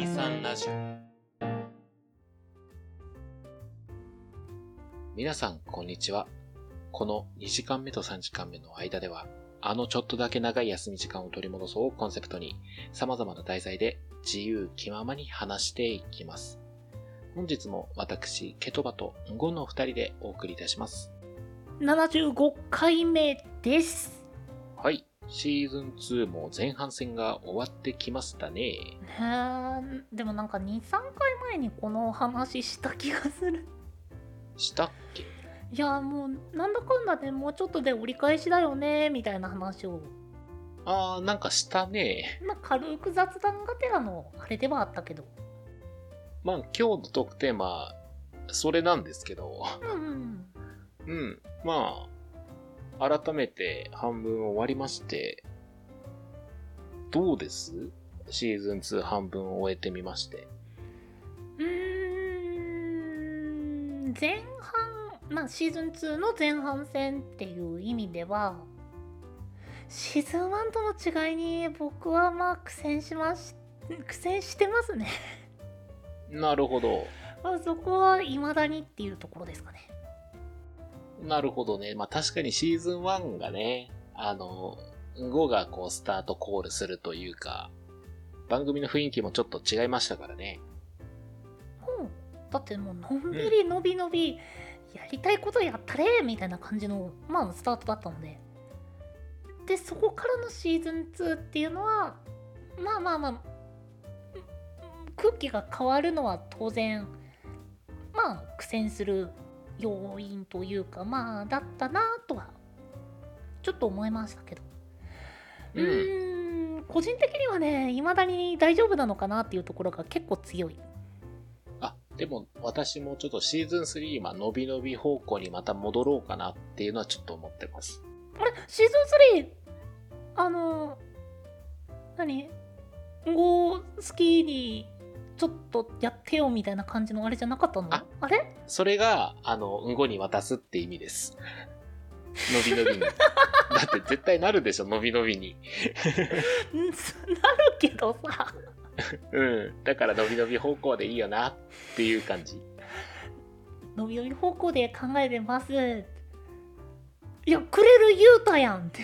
23ラジオ皆さんこんにちはこの2時間目と3時間目の間ではあのちょっとだけ長い休み時間を取り戻そうをコンセプトに様々な題材で自由気ままに話していきます本日も私、ケトバとゴンの二人でお送りいたします。75回目です。はい。シーズン2も前半戦が終わってきましたね。へーでもなんか2、3回前にこの話した気がする。したっけ？いや、もうなんだかんだでもうちょっとで折り返しだよね、みたいな話を。あー、なんかしたね。まあ、軽く雑談がてらのあれではあったけど。まあ今日のトークテーマ、それなんですけど、うんうん。うん。まあ、改めて半分終わりまして、どうです？シーズン2半分終えてみまして。うーん、前半、まあシーズン2の前半戦っていう意味では、シーズン1との違いに僕はまあ苦戦しまし、苦戦してますね。なるほど。まあそこは未だにっていうところですかね。なるほどね。まあ確かにシーズン1がね、あの、5がこうスタートコールするというか、番組の雰囲気もちょっと違いましたからね。もう、だってもうのんびりのびのび、やりたいことやったれみたいな感じの、まあスタートだったので。で、そこからのシーズン2っていうのは、まあまあまあ、空気が変わるのは当然、まあ苦戦する要因というか、まあだったなとは、ちょっと思いましたけど。ううん。個人的にはね、未だに大丈夫なのかなっていうところが結構強い。あ、でも私もちょっとシーズン3今伸び伸び方向にまた戻ろうかなっていうのはちょっと思ってます。あれシーズン3あの何？ゴースキーにちょっとやってよみたいな感じのあれじゃなかったの？ああれ？それが、あの、うんごに渡すって意味です。伸び伸びに。だって絶対なるでしょ、伸び伸びに。んなるけどさうん。だから伸び伸び方向でいいよなっていう感じ。伸び伸び方向で考えてますいやくれる言うたやんって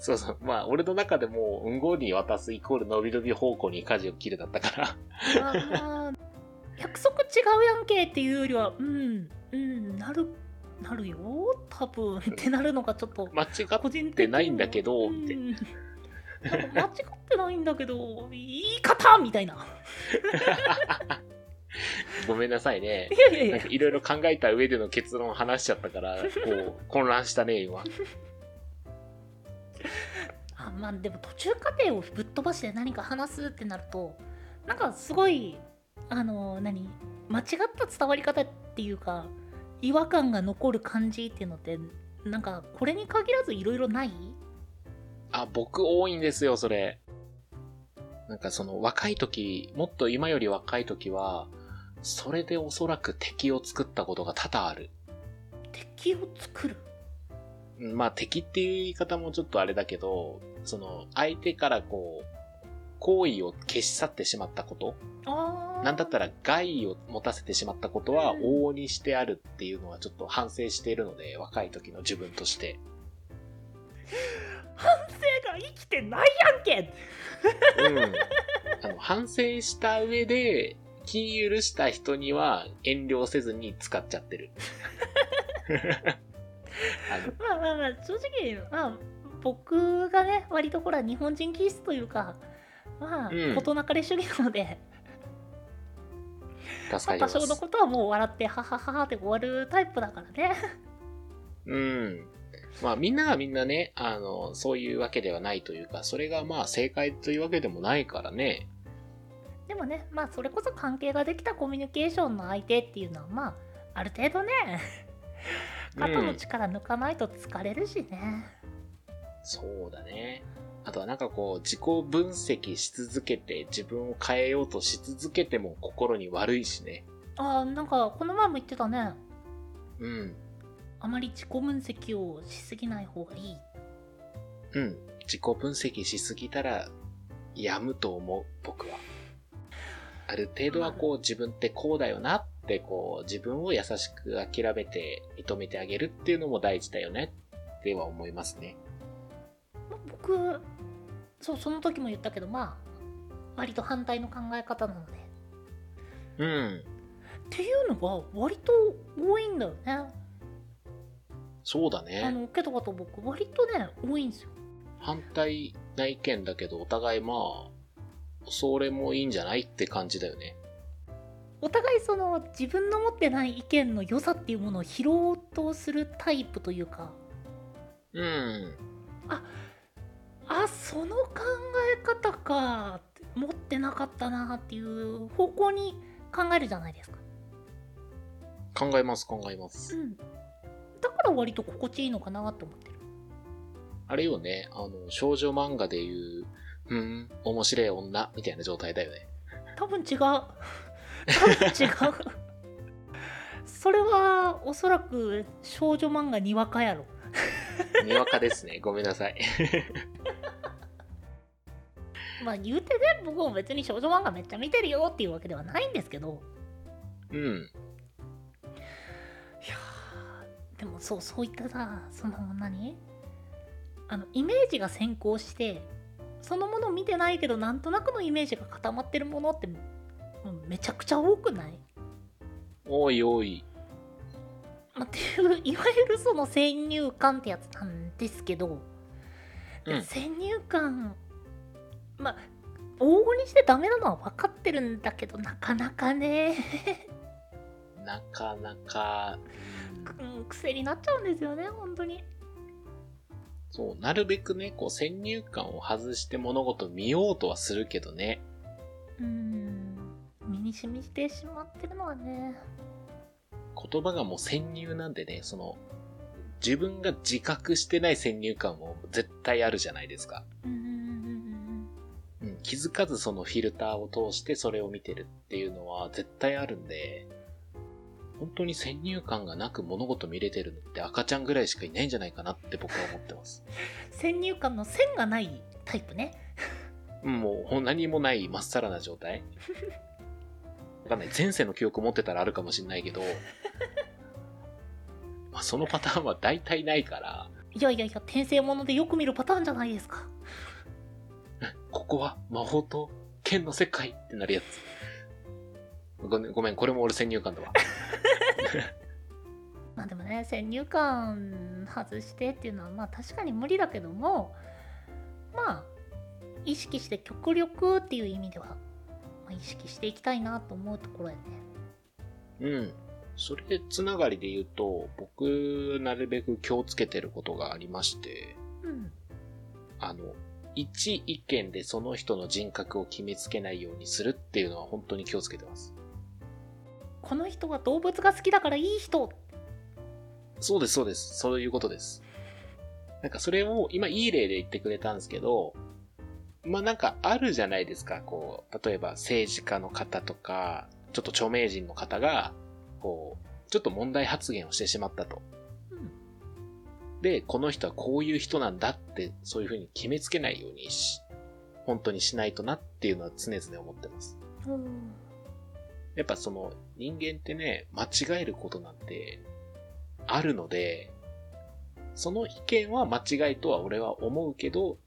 そうそう。まあ、俺の中でもう、うんごに渡すイコール伸び伸び方向に舵を切るだったから。約束違うやんけっていうよりはうんうんなるなるよ多分ってなるのがちょっと間違ってないんだけどうんみたいなんか間違ってないんだけど言い方みたいなごめんなさいねい。ろいろ考えた上での結論を話しちゃったから、こう、混乱したね、今。あまあでも途中過程をぶっ飛ばして何か話すってなるとなんかすごいあの何間違った伝わり方っていうか違和感が残る感じっていうのってなんかこれに限らずいろいろない？あ、僕多いんですよ、それ。なんかその若い時、もっと今より若い時は、それでおそらく敵を作ったことが多々ある。敵を作る？うんまあ敵っていう言い方もちょっとあれだけど、その相手からこう、好意を消し去ってしまったことなんだったら害を持たせてしまったことはうん往々にしてあるっていうのはちょっと反省しているので、若い時の自分として。反省が生きてないやんけうん。あの、反省した上で、気許した人には遠慮せずに使っちゃってる。まあまあまあ正直まあ僕がね割とほら日本人気質というかまあ、うん事なかれ主義なので、ま。多少のことはもう笑ってははははって終わるタイプだからねうん。まあみんながみんなね、あの、そういうわけではないというか、それがまあ正解というわけでもないからね。でもねまあそれこそ関係ができたコミュニケーションの相手っていうのはまあある程度ね肩の力抜かないと疲れるしね、そうだね。あとはなんかこう、自己分析し続けて、自分を変えようとし続けても心に悪いしね。ああなんかこの前も言ってたねうん。あまり自己分析をしすぎない方がいいうん。自己分析しすぎたら、病むと思う、僕は。ある程度はこう自分ってこうだよなってこう自分を優しく諦めて認めてあげるっていうのも大事だよねっては思いますね。僕そうその時も言ったけどまあ割と反対の考え方なのでうん。っていうのが割と多いんだよねそうだあね。のけどあと僕割とね多いんですよ反対な意見だけどお互いまあ、それもいいんじゃないって感じだよね。お互いその自分の持ってない意見の良さっていうものを拾おうとするタイプというかうん。あその考え方か持ってなかったなっていう方向に考えるじゃないですか考えます考えます。うんだから割と心地いいのかなって思ってるあれよね、あの、少女漫画でいう、うん、面白い女みたいな状態だよね。多分違う多分違うそれはおそらく少女漫画にわかやろにわかですね。ごめんなさい。まあ言うてね僕も別に少女漫画めっちゃ見てるよっていうわけではないんですけどうん。いやーでもそうそういったさその何？あのイメージが先行してそのもの見てないけどなんとなくのイメージが固まってるものってめちゃくちゃ多くない、おいおい。まあ、っていういわゆるその先入観ってやつなんですけど、うん。先入観まあ往々にしてダメなのは分かってるんだけどなかなかね、なかなか、うん。うん、癖になっちゃうんですよね本当にそう、なるべくね、こう、先入観を外して物事を見ようとはするけどね。うん身に染みしてしまってるのはね言葉がもう先入なんでね、その、自分が自覚してない先入観も絶対あるじゃないですか。うん、気づかずそのフィルターを通してそれを見てるっていうのは絶対あるんで、本当に先入観がなく物事見れてるのって赤ちゃんぐらいしかいないんじゃないかなって僕は思ってます。先入観の線がないタイプねうんもう何もないまっさらな状態わかんない。前世の記憶持ってたらあるかもしんないけど、まあそのパターンは大体ないから、いやいやいや転生ものでよく見るパターンじゃないですか ここは魔法と剣の世界ってなるやつ。ごめん、ごめん、これも俺先入観だわ。まあでもね先入観外してっていうのはまあ確かに無理だけどもまあ意識して極力っていう意味では、まあ、意識していきたいなと思うところやねうん。それつながりで言うと、僕、なるべく気をつけてることがありまして、うんあの、一意見でその人の人格を決めつけないようにするっていうのは本当に気をつけてます。この人は動物が好きだからいい人そうです、そうです。そういうことです。なんかそれを今いい例で言ってくれたんですけど、まあなんかあるじゃないですか。こう、例えば政治家の方とか、ちょっと著名人の方が、こう、ちょっと問題発言をしてしまったと。うんで、この人はこういう人なんだって、そういうふうに決めつけないようにし、本当にしないとなっていうのは常々思ってます。うんやっぱその人間ってね、間違えることなんてあるので、その意見は間違いとは俺は思うけど、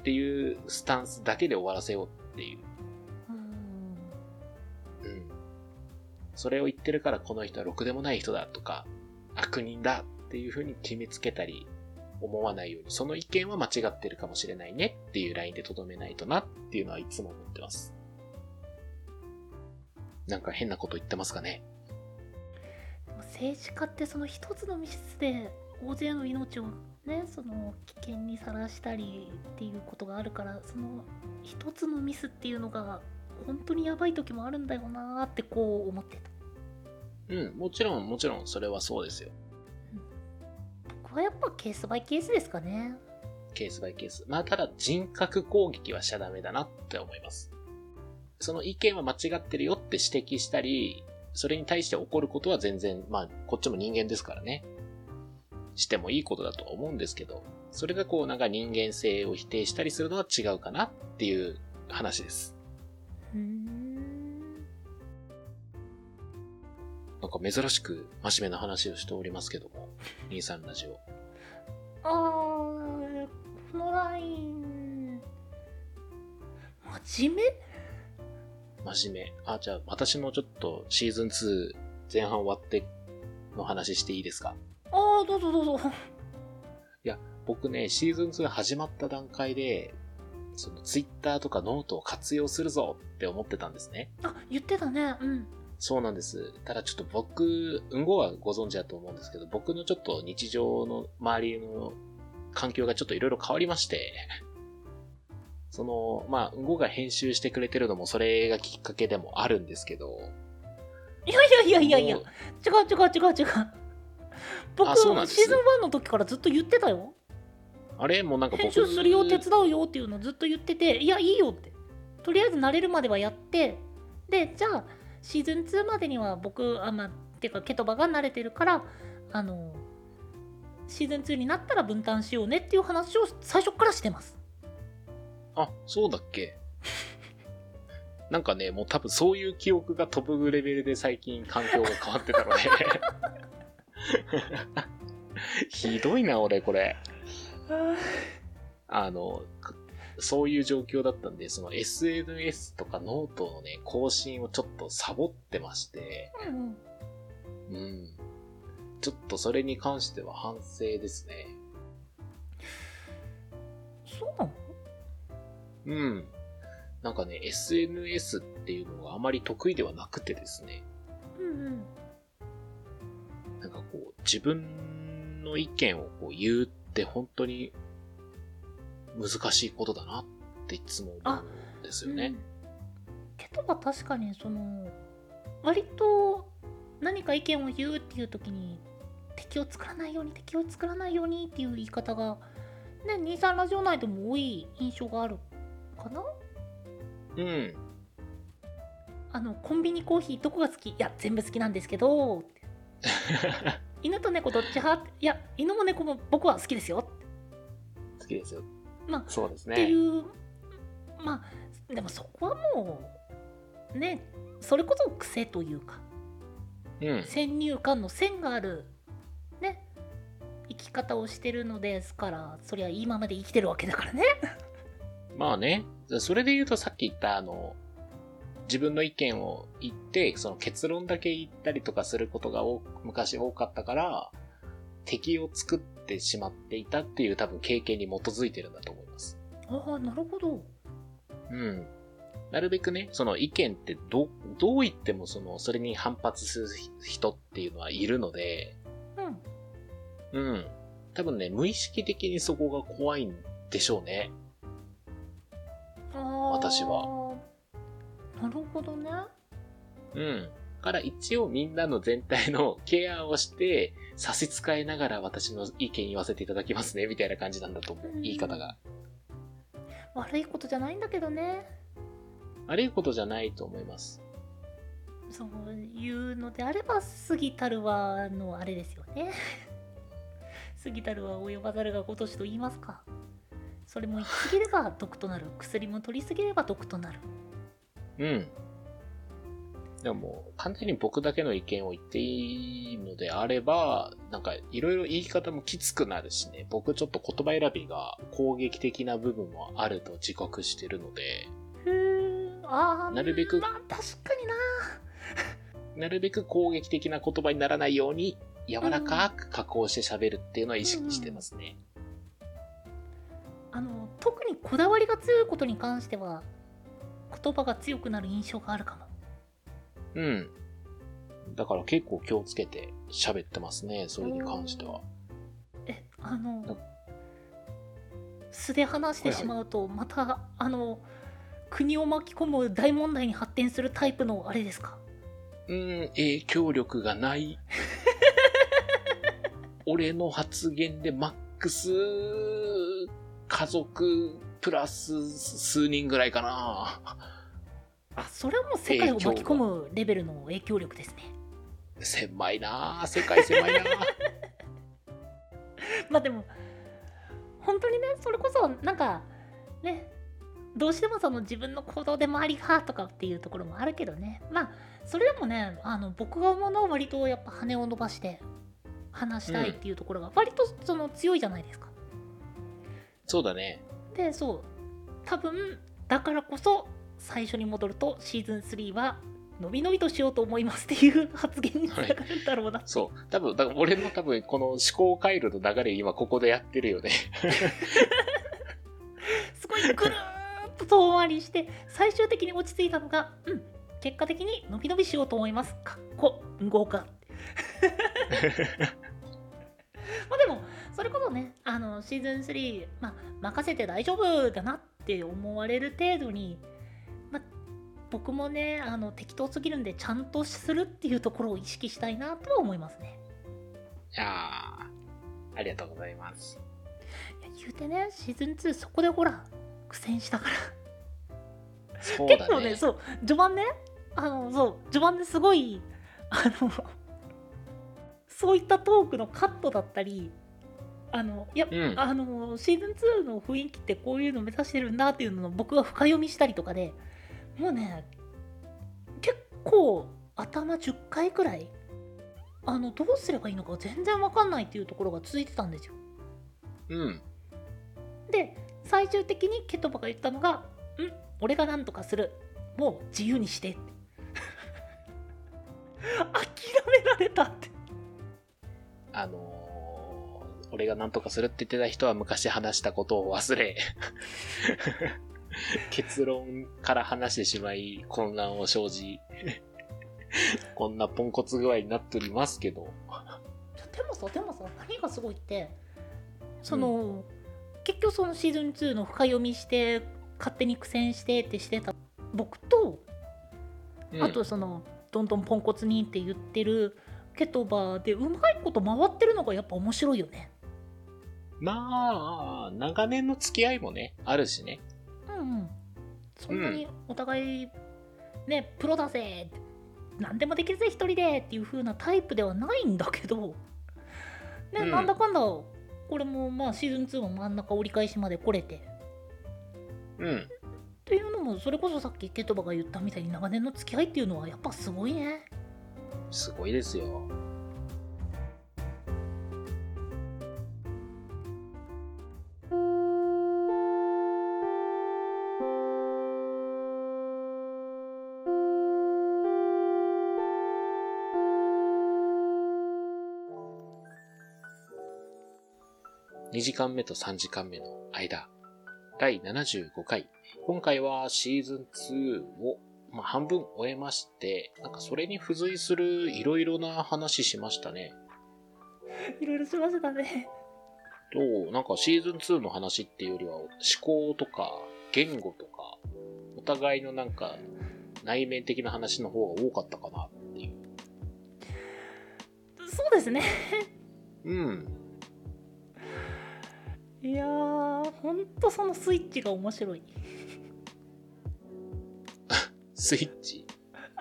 っていうスタンスだけで終わらせようっていう。うんうん。それを言ってるからこの人はろくでもない人だとか、悪人だっていうふうに決めつけたり、思わないように、その意見は間違ってるかもしれないねっていうラインでとどめないとなっていうのはいつも思ってます。なんか変なこと言ってますかね？政治家ってその一つのミスで大勢の命をねその危険にさらしたりっていうことがあるからその一つのミスっていうのが本当にやばい時もあるんだよなーってこう思ってたうん、もちろん、もちろん、それはそうですよ。僕はやっぱケースバイケースですかねケースバイケース。まあ、ただ人格攻撃はしちゃダメだなって思います。その意見は間違ってるよって指摘したり、それに対して怒ることは全然、まあ、こっちも人間ですからね。してもいいことだとは思うんですけど、それがこうなんか人間性を否定したりするのは違うかなっていう話です。うーんか珍しく真面目な話をしておりますけども、23ラジオ。あーこのライン真面目？真面目。あ、じゃあ私もちょっとシーズン2前半終わっての話していいですか？ああどうぞどうぞ僕ね、シーズン2始まった段階で、その Twitterとかノートを活用するぞって思ってたんですね。あ言ってたねうんそうなんです。ただちょっと僕、うんごはご存知だと思うんですけど、僕のちょっと日常の周りの環境がちょっといろいろ変わりまして、その、まあ、うんごが編集してくれてるのもそれがきっかけでもあるんですけど、いやいやいやいやいや。違もうう違う違う違う。僕シーズン1の時からずっと言ってたよ。あれ？もうなんか僕編集するよ手伝うよっていうのずっと言ってていやいいよって。とりあえず慣れるまではやって。でじゃあシーズン2までには僕あまあてかケトバが慣れてるからあのシーズン2になったら分担しようねっていう話を最初からしてますあ、そうだっけ？なんかね、もう多分そういう記憶が飛ぶレベルで最近環境が変わってたので。ひどいな、俺、これ。あの、かそういう状況だったんで、その SNS とかノートのね、更新をちょっとサボってまして、うんうんうん。ちょっとそれに関しては反省ですね。そうなの？うん。なんかね、SNS っていうのがあまり得意ではなくてですね。うんうんなんかこう、自分の意見をこう言うって本当に難しいことだなっていつも思うんですよね。うんケトバ確かにその割と何か意見を言うっていう時に敵を作らないように敵を作らないようにっていう言い方がね23ラジオ内でも多い印象があるかな？うん。あのコンビニコーヒーどこが好き？いや全部好きなんですけど犬と猫どっち派？いや犬も猫も僕は好きですよ好きですよ。まあそうですっていね。うまあでもそこはもうねそれこそ癖というかうん。先入観の線があるね生き方をしてるのですからそりゃ今まで生きてるわけだからねまあね、それで言うとさっき言ったあの、自分の意見を言って、その結論だけ言ったりとかすることが多昔多かったから、敵を作ってしまっていたっていう多分経験に基づいてるんだと思います。ああなるほどうん。なるべくね、その意見ってど、どう言ってもその、それに反発する人っていうのはいるので、うんうん。多分ね、無意識的にそこが怖いんでしょうね。私はなるほどねうん。から一応みんなの全体のケアをして、差し支えながら私の意見言わせていただきますね、みたいな感じなんだと思う。言い方が。悪いことじゃないんだけどね悪いことじゃないと思います。そういうのであれば過ぎたるはのあれですよね 過ぎたるは及ばざるが如しと言いますかそれも行き過ぎれば毒となる。薬も取り過ぎれば毒となる。うん。でももう完全に僕だけの意見を言っていいのであれば、なんかいろいろ言い方もきつくなるしね、僕ちょっと言葉選びが攻撃的な部分もあると自覚してるので、あーなるべくまあ確かにな。なるべく攻撃的な言葉にならないように、柔らかく加工して喋るっていうのは意識してますね。あの特にこだわりが強いことに関しては言葉が強くなる印象があるかもうん。だから結構気をつけて喋ってますね、それに関しては。えあのな素で話してしまうとまたあの国を巻き込む大問題に発展するタイプのあれですか？うん、影響力がない。俺の発言でマックス、家族、プラス数人ぐらいかな。あそれはもう世界を巻き込むレベルの影響力ですね狭いな世界狭いな まあでも本当にねそれこそなんかねどうしてもその自分の行動で周りがとかっていうところもあるけどねまあそれでもねあの僕が思うのは割とやっぱ羽を伸ばして話したいっていうところが割とその強いじゃないですか。そうだね。でそう多分だからこそ最初に戻るとシーズン3はのびのびとしようと思いますっていう発言につながるんだろうな、そう。多分、だから俺も多分この思考回路の流れ今ここでやってるよね。すごいぐるーっと遠回りして最終的に落ち着いたのがうん結果的にのびのびしようと思いますかっこ動か まあでもそれこそねあのシーズン3、まあ、任せて大丈夫だなって思われる程度に、まあ、僕もねあの適当すぎるんでちゃんとするっていうところを意識したいなとは思いますねいやー、ありがとうございます。いや言うてねシーズン2そこでほら苦戦したからそうだね。結構ねそう序盤ねあのそう序盤ですごいあのそういったトークのカットだったりあのいや、うん。あのシーズン2の雰囲気ってこういうの目指してるんだっていうのを僕が深読みしたりとかでもうね結構頭10回くらいあのどうすればいいのか全然わかんないっていうところが続いてたんですよ。うん。で最終的にケトバが言ったのが「ん俺が何とかする。もう自由にして」って。諦められたって。あのー俺が何とかするって言ってた人は昔話したことを忘れ、結論から話してしまい混乱を生じ、こんなポンコツ具合になっておりますけど。でもさでもさ何がすごいってその、結局そのシーズン2の深読みして勝手に苦戦してってしてた僕と、うん。あとそのどんどんポンコツにって言ってるケトバでうまいこと回ってるのがやっぱ面白いよねまあ、長年の付き合いもね、あるしね。うんうんそんなにお互いねプロだぜ何でもできるぜ一人でっていう風なタイプではないんだけどね、うんなんだかんだこれもまあシーズン2も真ん中折り返しまで来れてうん。っていうのもそれこそさっきケトバが言ったみたいに長年の付き合いっていうのはやっぱすごいねすごいですよ。時間目と3時間目の間、第75回。今回はシーズン2を、まあ、半分終えまして、なんかそれに付随するいろいろな話しましたね。いろいろしましたねと、なんかシーズン2の話っていうよりは思考とか言語とか、お互いのなんか内面的な話の方が多かったかなっていう。そうですねうん。いやーほんとそのスイッチが面白い スイッチ？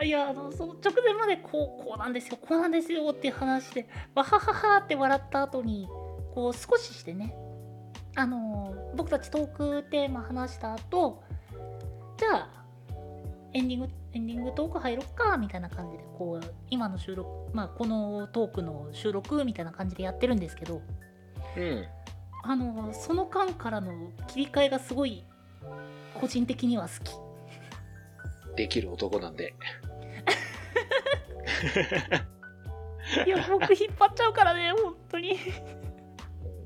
いやあのその直前までこうこうなんですよこうなんですよっていう話でわはははって笑った後にこう少ししてねあのー僕たちトークテーマ話した後じゃあエンディングエンディングトーク入ろっかみたいな感じでこう今の収録まあこのトークの収録みたいな感じでやってるんですけどうん。あのーその間からの切り替えがすごい個人的には好きできる男なんで。いや僕引っ張っちゃうからね本当に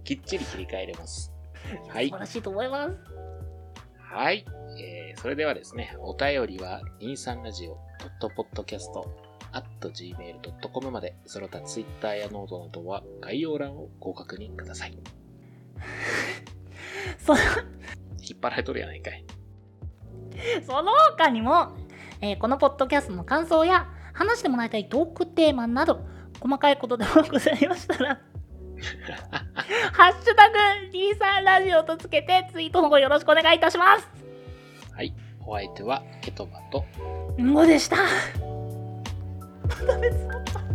きっちり切り替えれます。はい素晴。らしいと思いますはい。えー、それではですね、お便りは 23radio.podcast.gmail.com まで、その他 Twitter やノートなどは概要欄をご確認ください。その引っ張られとるやないかい。その他にも、えーこのポッドキャストの感想や話してもらいたいトークテーマなど細かいことでもございましたら ハッシュタグ D3 ラジオとつけてツイートの方よろしくお願いいたしますはい。お相手はケトバと、んごでした また別だった